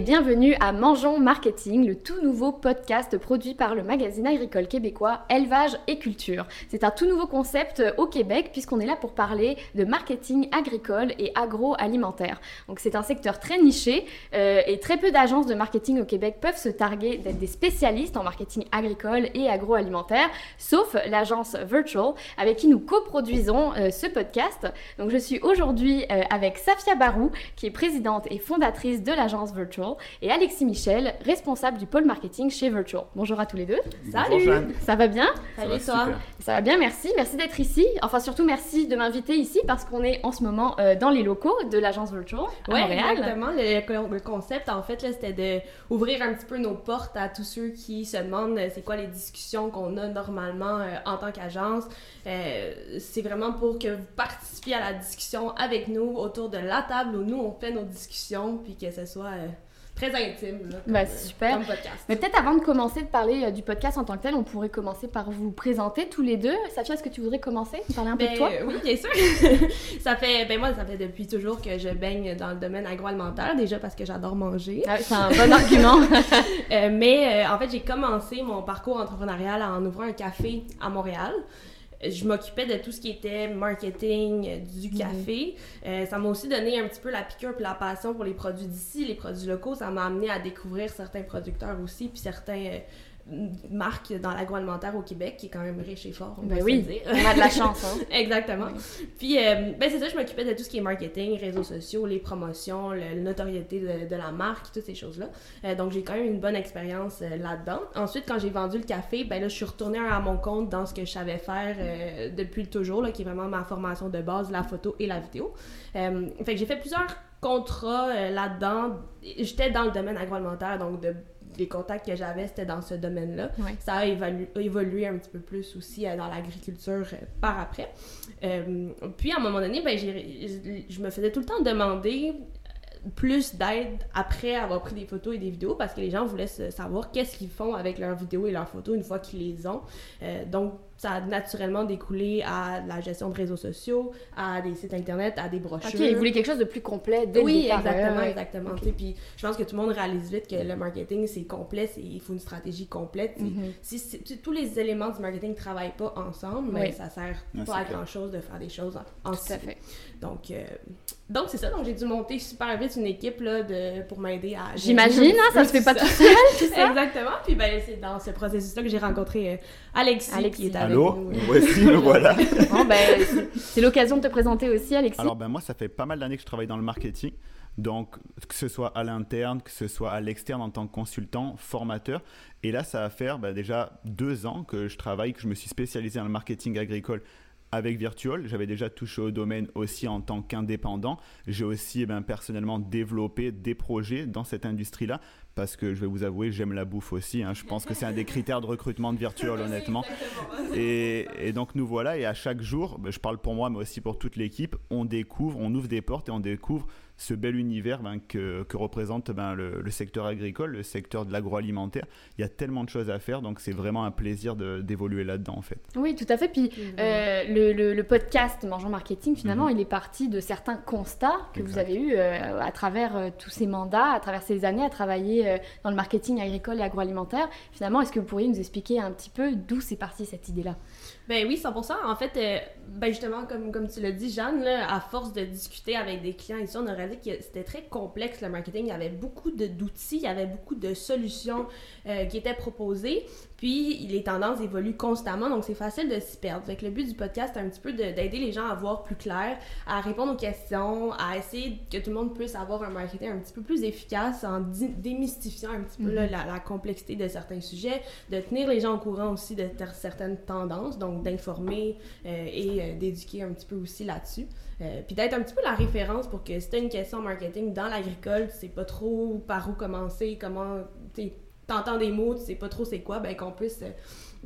bienvenue à Mangeons Marketing, le tout nouveau podcast produit par le magazine agricole québécois Élevage et Culture. C'est un tout nouveau concept au Québec puisqu'on est là pour parler de marketing agricole et agroalimentaire. Donc c'est un secteur très niché euh, et très peu d'agences de marketing au Québec peuvent se targuer d'être des spécialistes en marketing agricole et agroalimentaire, sauf l'agence Virtual avec qui nous coproduisons euh, ce podcast. Donc je suis aujourd'hui euh, avec Safia Barou qui est présidente et fondatrice de l'agence Virtual, et Alexis Michel, responsable du pôle marketing chez Virtual. Bonjour à tous les deux. Salut. Ça va bien? Salut toi. Ça va bien, merci. Merci d'être ici. Enfin, surtout merci de m'inviter ici parce qu'on est en ce moment euh, dans les locaux de l'agence Virtual à ouais, Montréal. exactement. Le, le concept, en fait, c'était d'ouvrir un petit peu nos portes à tous ceux qui se demandent euh, c'est quoi les discussions qu'on a normalement euh, en tant qu'agence. Euh, c'est vraiment pour que vous participiez à la discussion avec nous autour de la table où nous, on fait nos discussions, puis que ce soit euh, très intime. Là, comme, euh, super. comme podcast. Mais peut-être avant de commencer de parler euh, du podcast en tant que tel, on pourrait commencer par vous présenter tous les deux. Safia, est-ce que tu voudrais commencer Parler un peu Ben, de toi? Oui, bien sûr. ça fait, ben moi, ça fait depuis toujours que je baigne dans le domaine agroalimentaire, déjà parce que j'adore manger. Ah C'est un bon argument. Euh, mais euh, en fait, j'ai commencé mon parcours entrepreneurial en ouvrant un café à Montréal. Je m'occupais de tout ce qui était marketing euh, du café. Euh, ça m'a aussi donné un petit peu la piqûre puis la passion pour les produits d'ici, les produits locaux. Ça m'a amené à découvrir certains producteurs aussi, puis certains marques dans l'agroalimentaire au Québec, qui est quand même riche et fort, on Ben va oui. se le dire. On a de la chance. Hein. Exactement. Puis, euh, ben c'est ça, je m'occupais de tout ce qui est marketing, réseaux sociaux, les promotions, le- la notoriété de, de la marque, toutes ces choses-là. Euh, donc, j'ai quand même une bonne expérience euh, là-dedans. Ensuite, quand j'ai vendu le café, ben là, je suis retournée à mon compte dans ce que je savais faire depuis toujours, là, qui est vraiment ma formation de base, la photo et la vidéo. Fait que j'ai fait plusieurs contrats là-dedans. J'étais dans le domaine agroalimentaire, donc de les contacts que j'avais, c'était dans ce domaine-là. Ouais. Ça a évolué un petit peu plus aussi euh, dans l'agriculture euh, par après. Euh, puis à un moment donné, ben, je me faisais tout le temps demander plus d'aide après avoir pris des photos et des vidéos parce que les gens voulaient savoir qu'est-ce qu'ils font avec leurs vidéos et leurs photos une fois qu'ils les ont. Euh, donc, ça a naturellement découlé à la gestion de réseaux sociaux, à des sites internet, à des brochures. Ok, il voulait quelque chose de plus complet dès Oui, le départ. exactement, Ouais, ouais. exactement. Tu sais, Puis je pense que tout le monde réalise vite que le marketing, c'est complet, c'est- il faut une stratégie complète. Mhm. Si, si- tous les éléments du marketing ne travaillent pas ensemble, mais Oui. ça sert Ouais, pas à clair. grand-chose de faire des choses en, en Tout à fait. Donc, euh, donc c'est ça. Donc, j'ai dû monter super vite une équipe là, de, pour m'aider à... J'imagine, hein, ça peu se fait pas tout seul, tout ça. Exactement. Puis ben, c'est dans ce processus-là que j'ai rencontré euh, Alexis, Alexis. qui est avec Allô Voici, me voilà. Bon, ben, c'est- c'est l'occasion de te présenter aussi, Alexis. Alors ben moi, ça fait pas mal d'années que je travaille dans le marketing. Donc, que ce soit à l'interne, que ce soit à l'externe en tant que consultant, formateur. Et là, ça va faire ben, déjà deux ans que je travaille, que je me suis spécialisé dans le marketing agricole avec Virtual. J'avais déjà touché au domaine aussi en tant qu'indépendant. J'ai aussi eh ben, personnellement développé des projets dans cette industrie-là parce que je vais vous avouer, j'aime la bouffe aussi. hein. Je pense que c'est un des critères de recrutement de Virtual, honnêtement. Et, et donc nous voilà, et à chaque jour, ben, je parle pour moi, mais aussi pour toute l'équipe, on découvre, on ouvre des portes et on découvre ce bel univers ben, que, que représente ben, le, le secteur agricole, le secteur de l'agroalimentaire. Il y a tellement de choses à faire, donc c'est vraiment un plaisir d'évoluer là-dedans en fait. Oui, tout à fait. Puis euh, le, le- le podcast Mangeons Marketing, finalement, Mhm. il est parti de certains constats que vous avez eus euh, à travers euh, tous ces mandats, à travers ces années à travailler euh, dans le marketing agricole et agroalimentaire. Finalement, est-ce que vous pourriez nous expliquer un petit peu d'où c'est parti cette idée-là? Ben oui, 100%. En fait, euh, ben justement, comme, tu l'as dit, Jeanne, à force de discuter avec des clients ici, on a réalisé que c'était très complexe le marketing. Il y avait beaucoup d'outils, il y avait beaucoup de solutions euh, qui étaient proposées. Puis les tendances évoluent constamment, donc c'est facile de s'y perdre. Fait que le but du podcast, c'est un petit peu de- d'aider les gens à voir plus clair, à répondre aux questions, à essayer que tout le monde puisse avoir un marketing un petit peu plus efficace en di- démystifiant un petit peu là, la, la complexité de certains sujets, de tenir les gens au courant aussi de certaines tendances, donc d'informer euh, et euh, d'éduquer un petit peu aussi là-dessus. Euh, puis d'être un petit peu la référence pour que si tu as une question en marketing dans l'agricole, tu sais pas trop par où commencer, comment t'entends des mots, tu sais pas trop c'est quoi, ben qu'on puisse euh,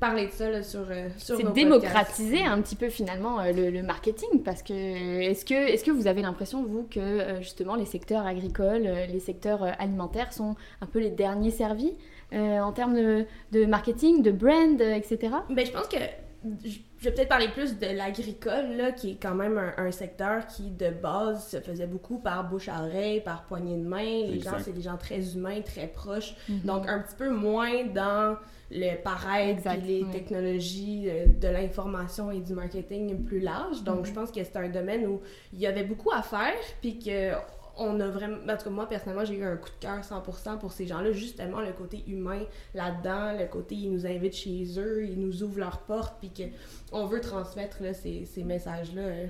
parler de ça là, sur, euh, sur C'est démocratiser podcasts. un petit peu finalement euh, le, le marketing parce que est-ce que, est que vous avez l'impression, vous, que euh, justement les secteurs agricoles, les secteurs alimentaires sont un peu les derniers servis en termes de, de marketing, de brand, etc. Ben, je pense que je vais peut-être parler plus de l'agricole, là, qui est quand même un, secteur qui, de base, se faisait beaucoup par bouche à oreille, par poignée de main. Les gens, c'est des gens très humains, très proches. Mhm. Donc, un petit peu moins dans le paraître et les technologies euh, de, l'information et du marketing plus large. Donc, mhm. je pense que c'est un domaine où il y avait beaucoup à faire, puis que on a vraiment. En tout cas, moi, personnellement, j'ai eu un coup de cœur 100% pour ces gens-là. Justement, le côté humain là-dedans, le côté ils nous invitent chez eux, ils nous ouvrent leurs portes, puis qu'on veut transmettre là, ces, ces messages-là euh,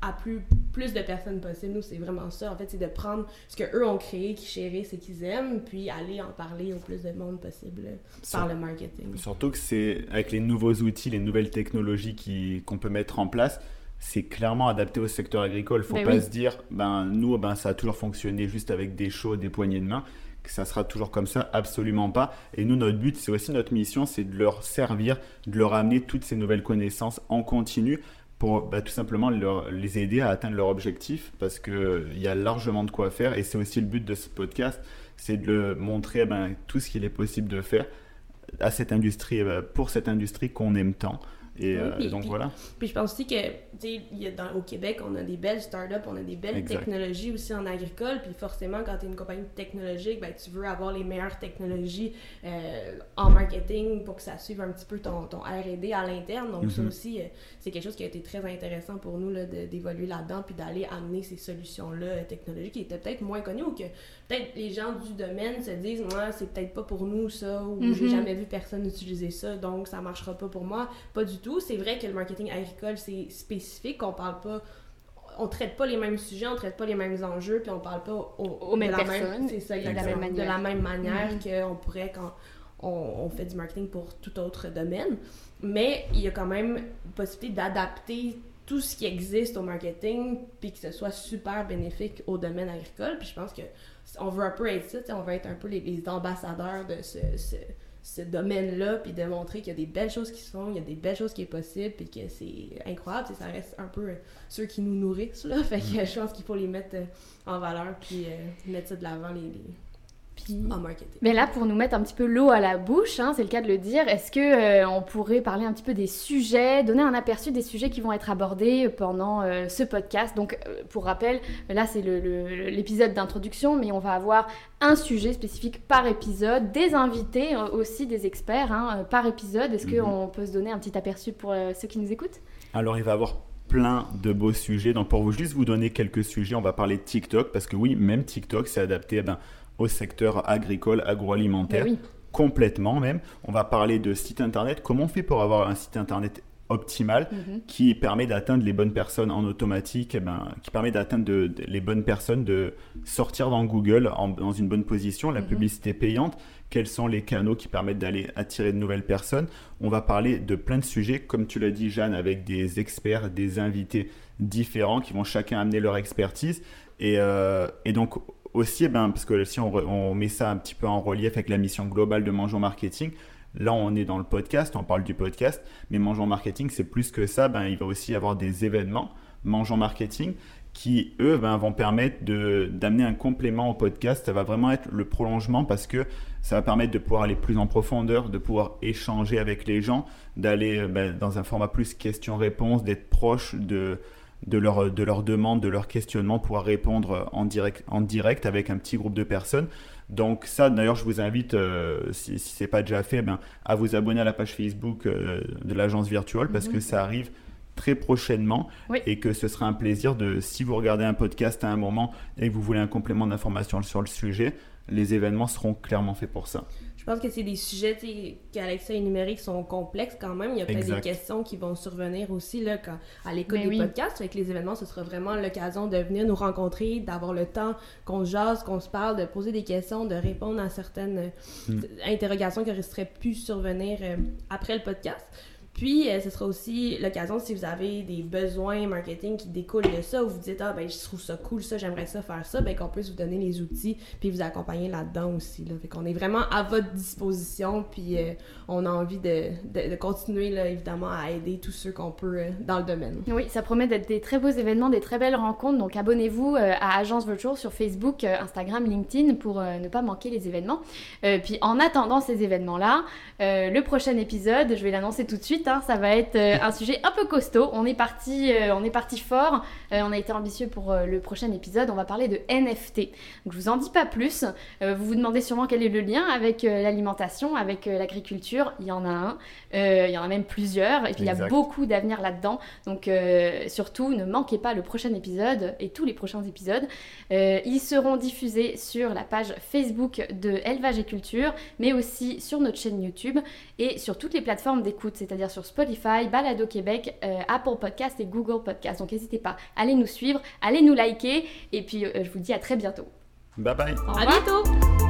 à plus, plus de personnes possible. Nous, c'est vraiment ça. En fait, c'est de prendre ce qu'eux ont créé, qu'ils chérissent et qu'ils aiment, puis aller en parler au plus de monde possible euh, par le marketing. Surtout que c'est avec les nouveaux outils, les nouvelles technologies qu'on peut mettre en place c'est clairement adapté au secteur agricole. Faut ben pas se dire, ben nous, ben ça a toujours fonctionné juste avec des chauds, des poignées de main, que ça sera toujours comme ça, absolument pas. Et nous, notre but, c'est aussi notre mission, c'est de leur servir, de leur amener toutes ces nouvelles connaissances en continu pour ben, tout simplement les aider à atteindre leur objectif, parce qu'il y a largement de quoi faire. Et c'est aussi le but de ce podcast, c'est de montrer ben, tout ce qu'il est possible de faire à cette industrie, ben, pour cette industrie qu'on aime tant. Et euh, donc voilà. Puis je pense aussi que, tu sais, au Québec, on a des belles startups, on a des belles technologies aussi en agricole. Puis forcément, quand tu es une compagnie technologique, ben, tu veux avoir les meilleures technologies euh, en marketing pour que ça suive un petit peu ton, ton RD à l'interne. Donc ça mhm. aussi, euh, c'est quelque chose qui a été très intéressant pour nous d'évoluer là-dedans puis d'aller amener ces solutions-là technologiques qui étaient peut-être moins connues ou que peut-être les gens du domaine se disent, moi, c'est peut-être pas pour nous ça ou j'ai mhm. jamais vu personne utiliser ça, donc ça marchera pas pour moi. Pas du tout c'est vrai que le marketing agricole, c'est spécifique, on parle pas on traite pas les mêmes sujets, on traite pas les mêmes enjeux, puis on parle pas aux mêmes personnes, c'est ça, de, la même manière. de la même manière mm-hmm. qu'on pourrait quand on, fait du marketing pour tout autre domaine. Mais il y a quand même possibilité d'adapter tout ce qui existe au marketing, puis que ce soit super bénéfique au domaine agricole. Puis je pense que on veut un peu être ça, on veut être un peu les, ambassadeurs de ce ce domaine-là, puis de montrer qu'il y a des belles choses qui se font, il y a des belles choses qui est possible, puis que c'est incroyable, ça reste un peu euh, ceux qui nous nourrissent, là. Fait que mm. je pense qu'il faut les mettre euh, en valeur, puis euh, mettre ça de l'avant, les, mais là, pour nous mettre un petit peu l'eau à la bouche, hein, c'est le cas de le dire, est-ce que euh, on pourrait parler un petit peu des sujets, donner un aperçu des sujets qui vont être abordés pendant euh, ce podcast? Donc, euh, pour rappel, là, c'est l'épisode d'introduction, mais on va avoir un sujet spécifique par épisode, des invités aussi, des experts hein, par épisode. Est-ce mhm. qu'on peut se donner un petit aperçu pour ceux qui nous écoutent? Alors, il va y avoir plein de beaux sujets. Donc pour vous juste vous donner quelques sujets, on va parler de TikTok parce que oui, même TikTok c'est adapté eh ben, au secteur agricole, agroalimentaire. Ben complètement même. On va parler de site internet. Comment on fait pour avoir un site internet optimal mhm. qui permet d'atteindre les bonnes personnes en automatique, eh ben, qui permet d'atteindre les bonnes personnes, de sortir dans Google dans une bonne position, la mhm. publicité payante, quels sont les canaux qui permettent d'aller attirer de nouvelles personnes? On va parler de plein de sujets, comme tu l'as dit Jeanne, avec des experts, des invités différents qui vont chacun amener leur expertise. Et, euh, et donc aussi, eh ben, parce que si on, met ça un petit peu en relief avec la mission globale de Mangeons Marketing, là on est dans le podcast, on parle du podcast, mais Mangeons Marketing c'est plus que ça, ben, il va aussi y avoir des événements Mangeons Marketing qui, eux, ben, vont permettre d'amener un complément au podcast. Ça va vraiment être le prolongement parce que ça va permettre de pouvoir aller plus en profondeur, de pouvoir échanger avec les gens, d'aller ben, dans un format plus question-réponse, d'être proche de, de leurs de leur demandes, de leurs questionnements, pouvoir répondre en direct, en direct avec un petit groupe de personnes. Donc ça, d'ailleurs, je vous invite, euh, si, si ce n'est pas déjà fait, ben, à vous abonner à la page Facebook euh, de l'agence virtuelle parce que mhm. ça arrive très prochainement et que ce sera un plaisir de, si vous regardez un podcast à un moment et que vous voulez un complément d'information sur le sujet, les événements seront clairement faits pour ça. Je pense que c'est des sujets qu'Alexa et numérique sont complexes quand même. Il y a peut-être des questions qui vont survenir aussi là, quand, à l'écoute ben des podcasts. Avec les événements, ce sera vraiment l'occasion de venir nous rencontrer, d'avoir le temps qu'on jase, qu'on se parle, de poser des questions, de répondre à certaines hmm. interrogations qui auraient pu survenir euh, après le podcast. Puis, euh, ce sera aussi l'occasion, si vous avez des besoins marketing qui découlent de ça, ou vous dites, ah, ben, je trouve ça cool, ça, j'aimerais ça faire ça, ben, qu'on puisse vous donner les outils, puis vous accompagner là-dedans aussi. Là. Fait qu'on est vraiment à votre disposition, puis euh, on a envie de, de, continuer, là, évidemment, à aider tous ceux qu'on peut euh, dans le domaine. Oui, ça promet d'être des très beaux événements, des très belles rencontres. Donc, abonnez-vous à Agence Virtual sur Facebook, Instagram, LinkedIn pour ne pas manquer les événements. puis, en attendant ces événements-là, le prochain épisode, je vais l'annoncer tout de suite, ça va être euh, un sujet un peu costaud. On est parti, euh, on est parti fort. Euh, on a été ambitieux pour le prochain épisode. On va parler de NFT. Donc, je vous en dis pas plus. vous vous demandez sûrement quel est le lien avec l'alimentation, avec l'agriculture. Il y en a un. il y en a même plusieurs. Et puis il y a beaucoup d'avenir là-dedans. Donc surtout, ne manquez pas le prochain épisode et tous les prochains épisodes. ils seront diffusés sur la page Facebook de Élevage et Culture, mais aussi sur notre chaîne YouTube et sur toutes les plateformes d'écoute, c'est-à-dire sur Spotify, Balado Québec, euh, Apple Podcast et Google Podcast. Donc n'hésitez pas, allez nous suivre, allez nous liker et puis euh, je vous dis à très bientôt. Bye bye. À bientôt.